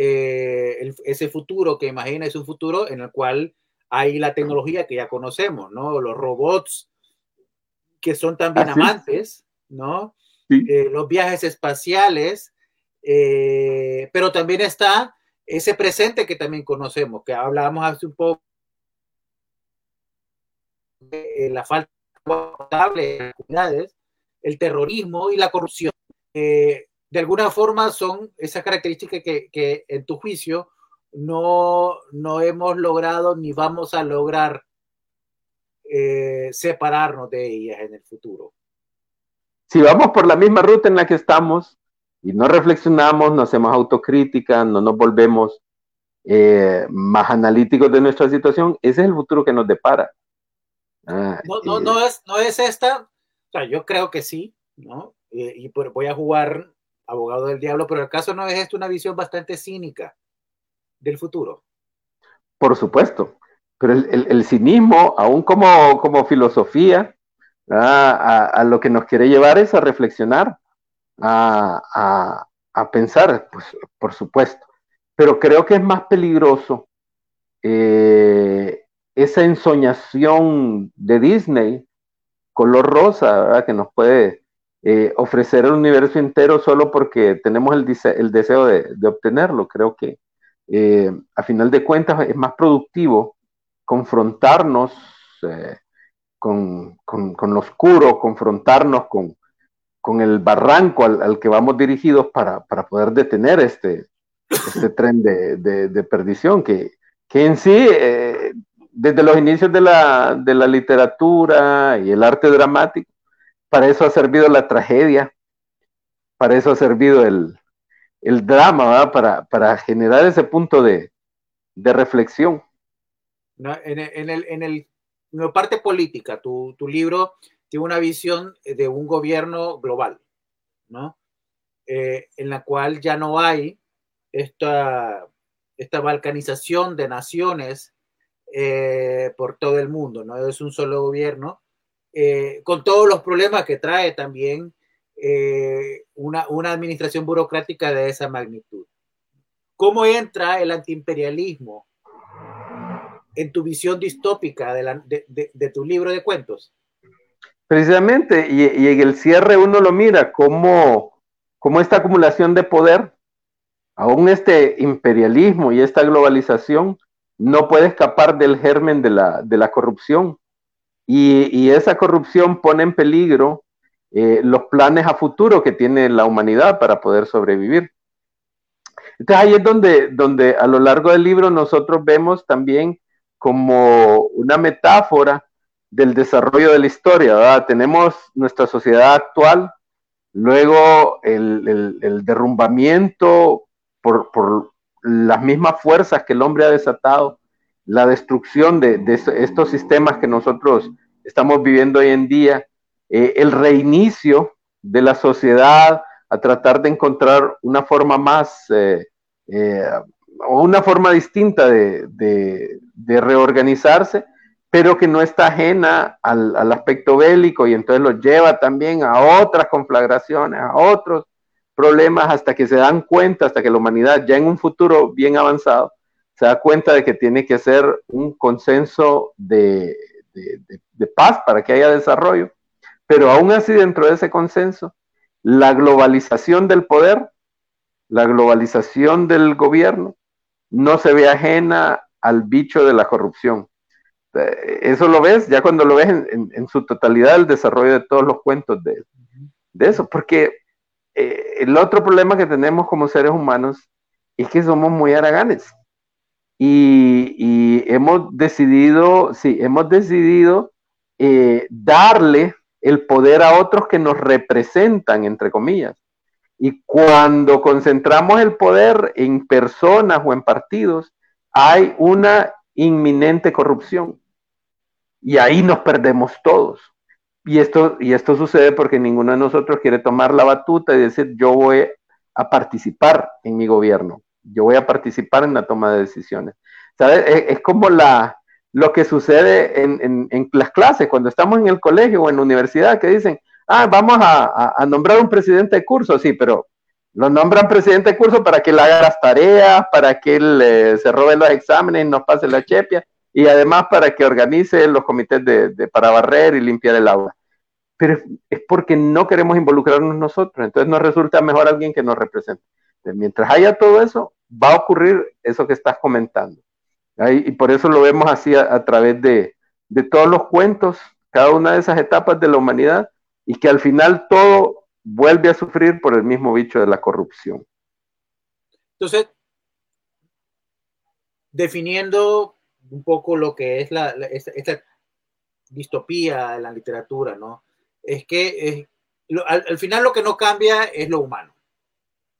eh, el, ese futuro que imagina es un futuro en el cual hay la tecnología que ya conocemos, ¿no? Los robots que son también Así amantes, ¿no? Sí. Eh, los viajes espaciales, eh, pero también está ese presente que también conocemos, que hablábamos hace un poco de la falta de comunidades, el terrorismo y la corrupción. Eh, de alguna forma son esas características que, que en tu juicio no, no hemos logrado ni vamos a lograr eh, separarnos de ellas en el futuro. Si vamos por la misma ruta en la que estamos y no reflexionamos, no hacemos autocrítica, no nos volvemos eh, más analíticos de nuestra situación, ese es el futuro que nos depara. Ah, no, no, no, es, no es esta, o sea, yo creo que sí, ¿no? y voy a jugar abogado del diablo, pero el caso no es esto una visión bastante cínica del futuro. Por supuesto, pero el, cinismo, aún como, como filosofía, a, lo que nos quiere llevar es a reflexionar, a, pensar, pues por supuesto. Pero creo que es más peligroso eh, esa ensoñación de Disney, color rosa, que nos puede eh, ofrecer el universo entero solo porque tenemos el, el deseo de, obtenerlo. Creo que eh, a final de cuentas es más productivo confrontarnos eh, con, lo oscuro, confrontarnos con, el barranco al, que vamos dirigidos para, poder detener este, este *coughs* tren de, perdición que, que, en sí, desde los inicios de la, de la literatura y el arte dramático, para eso ha servido la tragedia, para eso ha servido el, drama, Para, generar ese punto de, reflexión. en, el, en, la parte política, tu, libro tiene una visión de un gobierno global, ¿no? Eh, en la cual ya no hay esta, esta balcanización de naciones eh, por todo el mundo, ¿no? Es un solo gobierno eh, con todos los problemas que trae también eh, una, administración burocrática de esa magnitud. ¿Cómo entra el antiimperialismo en tu visión distópica de, tu libro de cuentos? Precisamente, y, en el cierre uno lo mira como esta acumulación de poder, aún este imperialismo y esta globalización no puede escapar del germen de la, de la corrupción y, esa corrupción pone en peligro eh, los planes a futuro que tiene la humanidad para poder sobrevivir. Entonces ahí es donde, donde a lo largo del libro nosotros vemos también como una metáfora del desarrollo de la historia. Tenemos nuestra sociedad actual, luego el, derrumbamiento por, por, las mismas fuerzas que el hombre ha desatado la destrucción de, estos sistemas que nosotros estamos viviendo hoy en día, eh, el reinicio de la sociedad a tratar de encontrar una forma más eh, eh, o una forma distinta de, reorganizarse, pero que no está ajena al, al, aspecto bélico y entonces lo lleva también a otras conflagraciones, a otros problemas hasta que se dan cuenta, hasta que la humanidad ya en un futuro bien avanzado se da cuenta de que tiene que ser un consenso de, paz para que haya desarrollo, pero aún así dentro de ese consenso, la globalización del poder, la globalización del gobierno, no se ve ajena al bicho de la corrupción. Eh, eso lo ves ya cuando lo ves en, su totalidad, el desarrollo de todos los cuentos de, eso, porque eh, el otro problema que tenemos como seres humanos es que somos muy haraganes y, hemos decidido, sí, hemos decidido eh, darle el poder a otros que nos representan, entre comillas. Y cuando concentramos el poder en personas o en partidos, hay una inminente corrupción. Y ahí nos perdemos todos. Y esto, y esto sucede porque ninguno de nosotros quiere tomar la batuta y decir, yo voy a participar en mi gobierno yo voy a participar en la toma de decisiones. ¿Sabes? Es, como la, lo que sucede en, las clases, cuando estamos en el colegio o en la universidad, que dicen, ah, vamos a, nombrar un presidente de curso, sí, pero lo nombran presidente de curso para que él haga las tareas, para que él eh, se robe los exámenes, nos pase la chepia, y además para que organice los comités de, para barrer y limpiar el aula. Pero es porque no queremos involucrarnos nosotros, entonces nos resulta mejor alguien que nos represente. Mientras haya todo eso, va a ocurrir eso que estás comentando. Y por eso lo vemos así a, través de, todos los cuentos, cada una de esas etapas de la humanidad, y que al final todo vuelve a sufrir por el mismo bicho de la corrupción. Entonces, definiendo un poco lo que es la, esta, distopía en la literatura, ¿no? Es que al, final lo que no cambia es lo humano.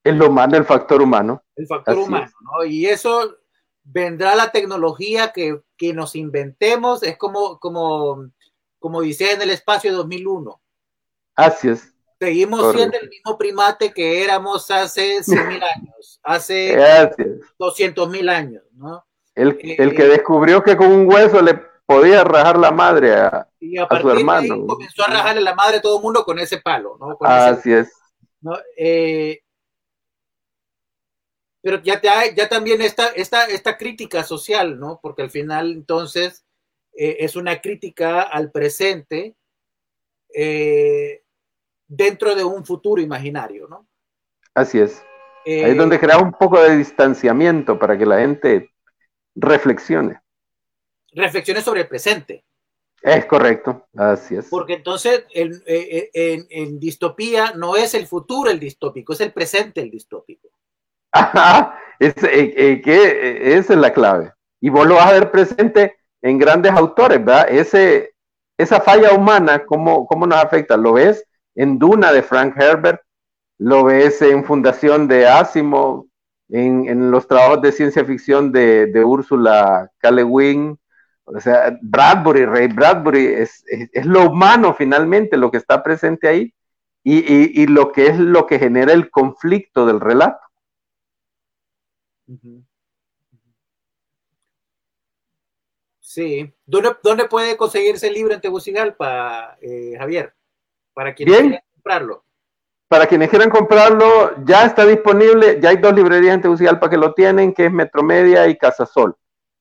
Es lo humano, el factor humano. El factor humano, ¿no? Y eso vendrá la tecnología que, que, nos inventemos, es como, como, como dice en el espacio 2001. Así es. Seguimos siendo el mismo primate que éramos hace 100.000 años, hace *laughs* 200.000 años, ¿no? El, eh, el, que descubrió que con un hueso le podía rajar la madre a, su hermano. comenzó a rajarle la madre a todo el mundo con ese palo, ¿no? Así es. Eh, pero ya, ya también está esta, esta crítica social, ¿no? Porque al final entonces eh, es una crítica al presente dentro de un futuro imaginario, ¿no? Así es. Ahí es donde crea un poco de distanciamiento para que la gente reflexione. Reflexione sobre el presente. Es correcto, así es. Porque entonces eh, eh, en, distopía no es el futuro el distópico, es el presente el distópico. *laughs* Es, eh, que esa es la clave. Y vos lo vas a ver presente en grandes autores, ¿verdad? Esa falla humana, ¿cómo, ¿cómo nos afecta? ¿Lo ves en Duna de Frank Herbert? ¿Lo ves en Fundación de Asimov? en, los trabajos de ciencia ficción de, de Úrsula K. O sea, Bradbury, Ray Bradbury, es, es, lo humano finalmente lo que está presente ahí y, y, lo que es lo que genera el conflicto del relato. Sí. ¿Dónde, ¿Dónde, puede conseguirse el libro en Tegucigalpa, eh, Javier? Para quien quiera comprarlo. Para quienes quieran comprarlo, ya está disponible, ya hay dos librerías en Tegucigalpa que lo tienen, que es Metromedia y Casasol.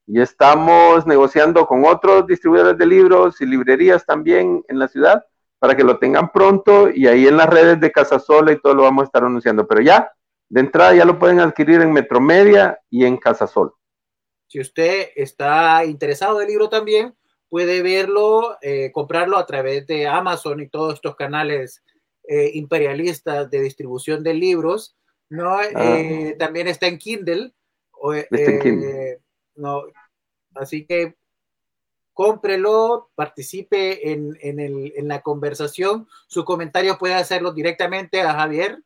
Y estamos negociando con otros distribuidores de libros y librerías también en la ciudad para que lo tengan pronto y ahí en las redes de Casasol y todo lo vamos a estar anunciando. Pero ya, de entrada ya lo pueden adquirir en Metromedia y en Casasol. Si usted está interesado del libro también, puede verlo, eh, comprarlo a través de Amazon y todos estos canales eh, imperialistas de distribución de libros, ¿no? Ah. Eh, también está en Kindle. Eh, ¿no? Así que cómprelo, participe en, en, la conversación. Su comentario puede hacerlo directamente a Javier.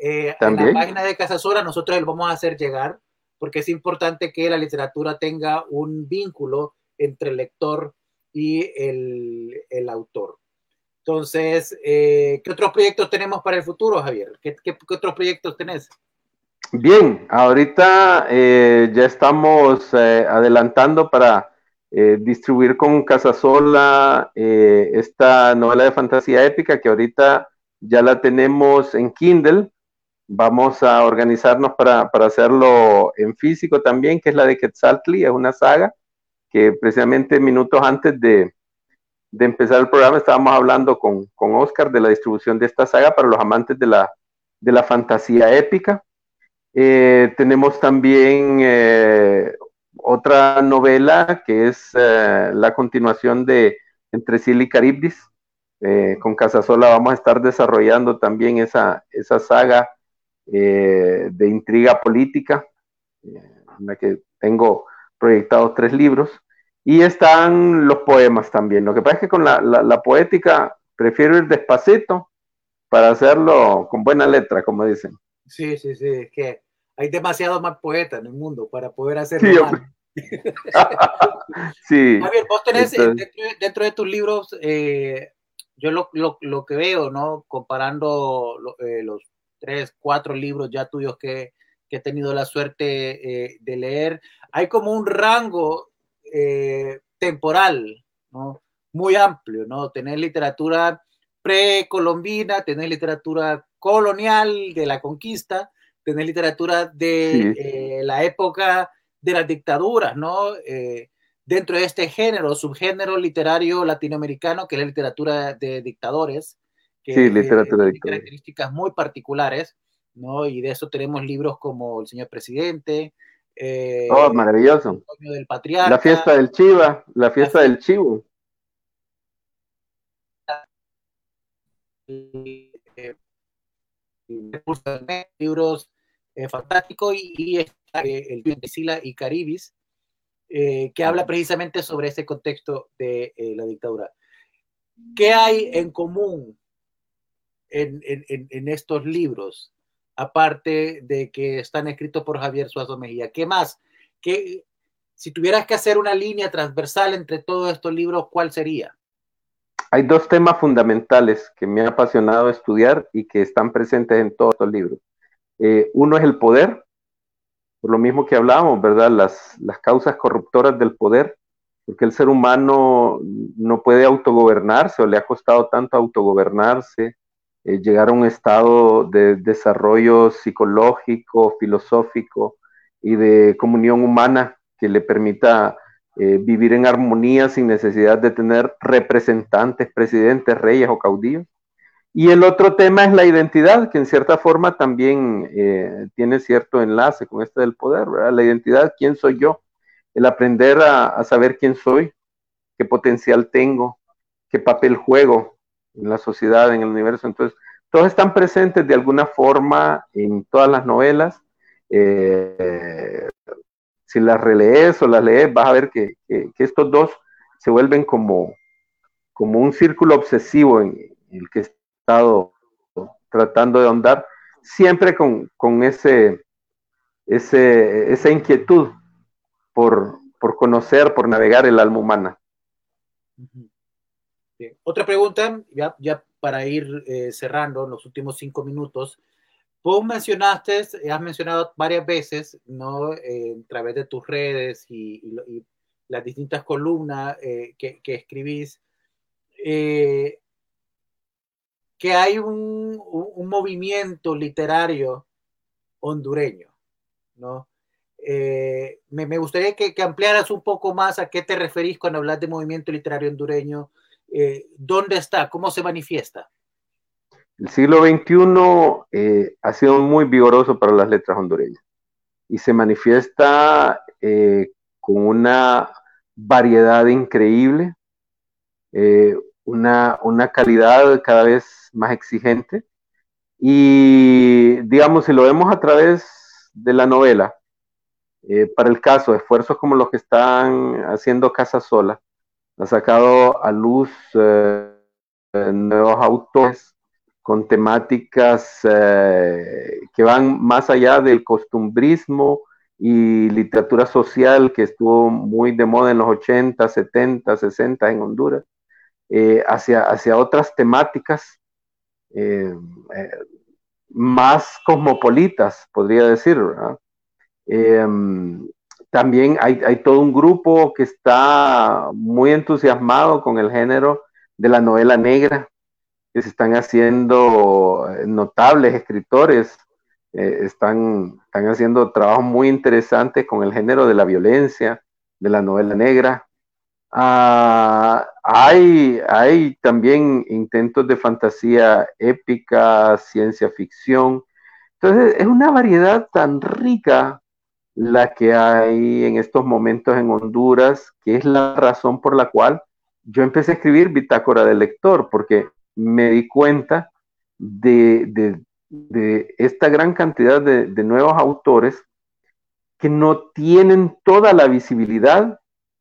En la página de Casasola nosotros lo vamos a hacer llegar, porque es importante que la literatura tenga un vínculo entre el lector y el, el autor. Entonces, eh, ¿qué otros proyectos tenemos para el futuro, Javier? ¿Qué, otros proyectos tenés? Bien, ahorita eh, ya estamos eh, adelantando para distribuir con Casasola esta novela de fantasía épica que ahorita ya la tenemos en Kindle. Vamos a organizarnos para, para hacerlo en físico también, que es la de Quetzaltli, es una saga que precisamente minutos antes de, de empezar el programa estábamos hablando con, con, Oscar de la distribución de esta saga para los amantes de la, de la fantasía épica. Eh, tenemos también eh, otra novela que es eh, la continuación de Entre Sil y Caribdis. con Casasola vamos a estar desarrollando también esa, esa saga de intriga política, en la que tengo proyectados tres libros. Y están los poemas también. Lo que pasa es que con la, poética prefiero ir despacito para hacerlo con buena letra, como dicen. Sí, sí, sí, es que hay demasiados más poetas en el mundo para poder hacerlo sí, *laughs* sí. Javier, vos tenés eh, dentro, de tus libros, eh, yo lo, que veo, ¿no? Comparando eh, los tres, cuatro libros ya tuyos que, que he tenido la suerte de leer, hay como un rango eh, temporal, ¿no? Muy amplio, ¿no? Tener literatura precolombina, tener literatura colonial de la conquista, tener literatura de eh, la época de las dictaduras, ¿no? Eh, dentro de este género, subgénero literario latinoamericano, que es la literatura de dictadores, que sí, literatura tiene características muy particulares, ¿no? Y de eso tenemos libros como El Señor Presidente, eh, oh, maravilloso. Del la fiesta del Chiva, la fiesta del Chivo. libros eh, fantásticos y, y el de Sila y Caribis, eh, que habla precisamente sobre ese contexto de eh, la dictadura. ¿Qué hay en común en, estos libros, aparte de que están escritos por Javier Suazo Mejía? ¿Qué más? ¿Qué, si tuvieras que hacer una línea transversal entre todos estos libros, ¿cuál sería? Hay dos temas fundamentales que me ha apasionado estudiar y que están presentes en todos estos libros. Eh, uno es el poder, por lo mismo que hablábamos, ¿verdad? Las, las causas corruptoras del poder, porque el ser humano no puede autogobernarse o le ha costado tanto autogobernarse, eh, llegar a un estado de desarrollo psicológico, filosófico y de comunión humana que le permita eh, vivir en armonía sin necesidad de tener representantes, presidentes, reyes o caudillos. Y el otro tema es la identidad, que en cierta forma también eh, tiene cierto enlace con este del poder. La identidad, quién soy yo, el aprender a, saber quién soy, qué potencial tengo, qué papel juego en la sociedad, en el universo. Entonces, todos están presentes de alguna forma en todas las novelas. Eh, si las relees o las lees, vas a ver que, estos dos se vuelven como, como un círculo obsesivo en, el que he estado tratando de ahondar, siempre con, ese, ese, esa inquietud por, conocer, por navegar el alma humana. Otra pregunta, ya, ya para ir eh, cerrando en los últimos cinco minutos. Vos mencionaste, has mencionado varias veces, ¿no? Eh, a través de tus redes y, las distintas columnas eh, que, escribís, eh, que hay un, movimiento literario hondureño, ¿no? Me, gustaría que, que, ampliaras un poco más a qué te referís cuando hablas de movimiento literario hondureño, dónde está, cómo se manifiesta. El siglo XXI eh, ha sido muy vigoroso para las letras hondureñas y se manifiesta eh, con una variedad increíble, eh, una, calidad cada vez más exigente. Y digamos, si lo vemos a través de la novela, para el caso, esfuerzos como los que están haciendo Casa Sola, ha sacado a luz nuevos autores con temáticas eh, que van más allá del costumbrismo y literatura social que estuvo muy de moda en los 80, 70, 60 en Honduras, eh, hacia, hacia otras temáticas eh, más cosmopolitas, podría decir. También hay, hay todo un grupo que está muy entusiasmado con el género de la novela negra, que se están haciendo eh, notables escritores, eh, están, están haciendo trabajos muy interesantes con el género de la violencia, de la novela negra. Ah, hay, hay también intentos de fantasía épica, ciencia ficción. Entonces, es una variedad tan rica la que hay en estos momentos en Honduras, que es la razón por la cual yo empecé a escribir Bitácora del Lector, porque me di cuenta de, esta gran cantidad de, nuevos autores que no tienen toda la visibilidad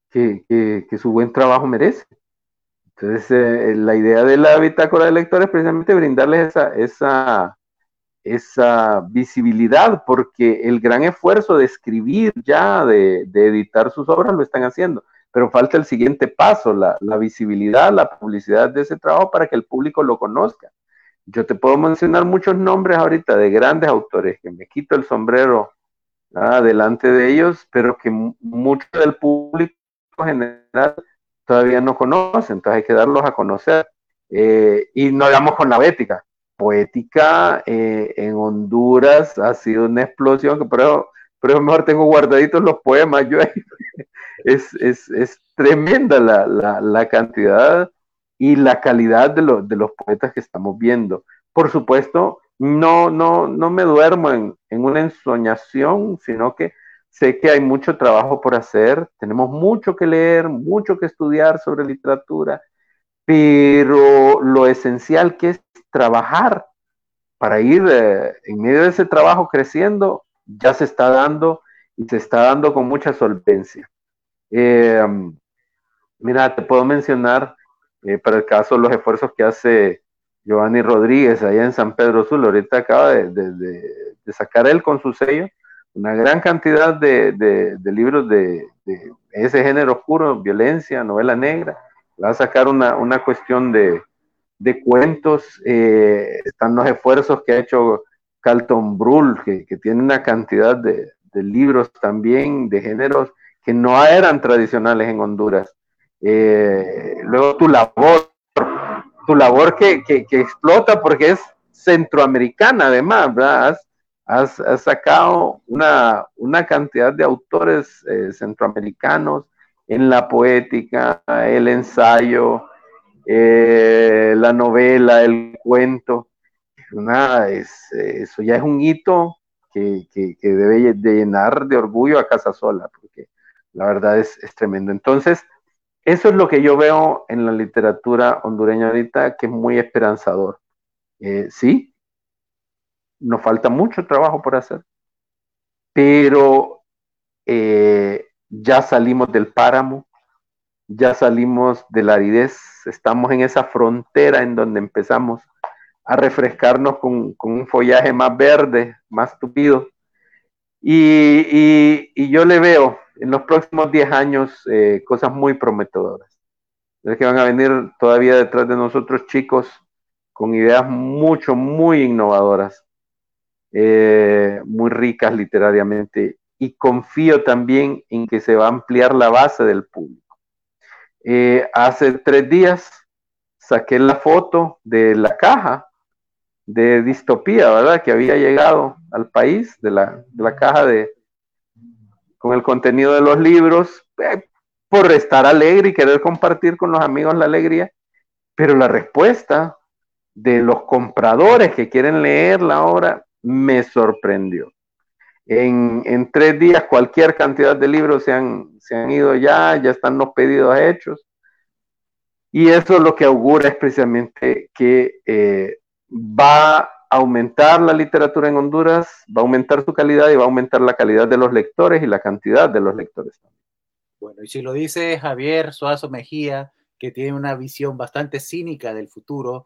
que, su buen trabajo merece. Entonces, eh, la idea de la bitácora de lectores es precisamente brindarles esa, esa, esa visibilidad, porque el gran esfuerzo de escribir ya, de, editar sus obras, lo están haciendo pero falta el siguiente paso, la, visibilidad, la publicidad de ese trabajo para que el público lo conozca. Yo te puedo mencionar muchos nombres ahorita de grandes autores que me quito el sombrero delante de ellos, pero que mucho del público general todavía no conoce, entonces hay que darlos a conocer. Eh, y no digamos con la bética. Poética eh, en Honduras ha sido una explosión, eso, por mejor tengo guardaditos los poemas yo *laughs* es, es, tremenda la, cantidad y la calidad de, de, los poetas que estamos viendo. Por supuesto, no, no, no me duermo en, una ensoñación, sino que sé que hay mucho trabajo por hacer, tenemos mucho que leer, mucho que estudiar sobre literatura, pero lo esencial que es trabajar para ir eh, en medio de ese trabajo creciendo, ya se está dando y se está dando con mucha solvencia. Eh, mira, te puedo mencionar para el caso los esfuerzos que hace Giovanni Rodríguez allá en San Pedro Sul, ahorita acaba de, sacar él con su sello una gran cantidad de, libros de, ese género oscuro, violencia, novela negra, va a sacar una, cuestión de, cuentos, eh, están los esfuerzos que ha hecho Carlton Brull, que, tiene una cantidad de, libros también de géneros que no eran tradicionales en Honduras. Eh, luego tu labor, tu labor que, explota porque es centroamericana además, ¿verdad? Has, sacado una, cantidad de autores eh, centroamericanos en la poética, el ensayo, eh, la novela, el cuento. Nada, es, eso ya es un hito que, debe de llenar de orgullo a Casa Sola, porque la verdad es, es tremendo. Entonces, eso es lo que yo veo en la literatura hondureña ahorita, que es muy esperanzador. Eh, sí, nos falta mucho trabajo por hacer, pero eh, ya salimos del páramo, ya salimos de la aridez, estamos en esa frontera en donde empezamos a refrescarnos con, un follaje más verde, más tupido. Y, yo le veo en los próximos 10 años eh, cosas muy prometedoras. Es que van a venir todavía detrás de nosotros chicos con ideas mucho, muy innovadoras, eh, muy ricas literariamente y confío también en que se va a ampliar la base del público. Eh, hace tres días saqué la foto de la caja de distopía, ¿verdad? Que había llegado al país, de la, caja de, con el contenido de los libros, eh, por estar alegre y querer compartir con los amigos la alegría, pero la respuesta de los compradores que quieren leer la obra me sorprendió. En, tres días cualquier cantidad de libros se han, se han ido ya, ya están los pedidos hechos. Y eso lo que augura es precisamente que eh, va a aumentar la literatura en Honduras, va a aumentar su calidad y va a aumentar la calidad de los lectores y la cantidad de los lectores también. Bueno, y si lo dice Javier Suazo Mejía, que tiene una visión bastante cínica del futuro,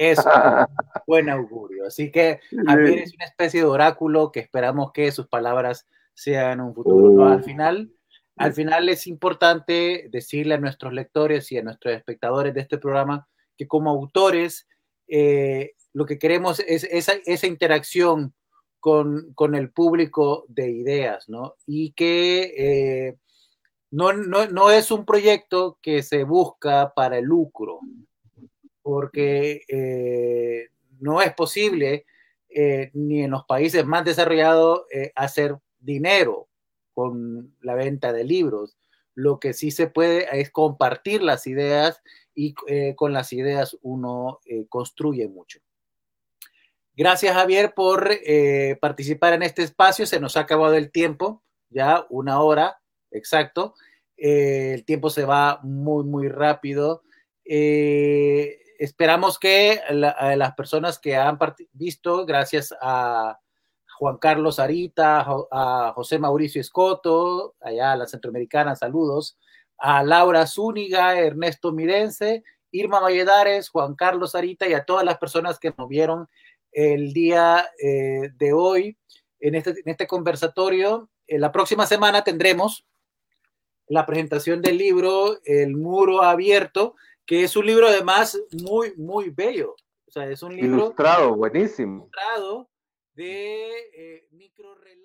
es un *laughs* buen augurio. Así que Javier es una especie de oráculo que esperamos que sus palabras sean un futuro. Al final, al final es importante decirle a nuestros lectores y a nuestros espectadores de este programa que como autores eh, lo que queremos es esa, esa interacción con, con, el público de ideas, ¿no? Y que eh, no, no, no, es un proyecto que se busca para el lucro, porque eh, no es posible eh, ni en los países más desarrollados eh, hacer dinero con la venta de libros. Lo que sí se puede es compartir las ideas y con las ideas uno construye mucho. Gracias Javier por participar en este espacio. Se nos ha acabado el tiempo, ya una hora exacto. el tiempo se va muy, muy rápido. Eh, esperamos que las personas que han visto, gracias a Juan Carlos Arita, a José Mauricio Escoto, allá a la Centroamericana, saludos, a Laura Zúñiga, Ernesto Mirense, Irma Valladares, Juan Carlos Arita y a todas las personas que nos vieron el día eh, de hoy en este, en este conversatorio. Eh, la próxima semana tendremos la presentación del libro El Muro Abierto, que es un libro además muy, muy bello. O sea, es un libro ilustrado, buenísimo. Ilustrado de eh, microrelatos.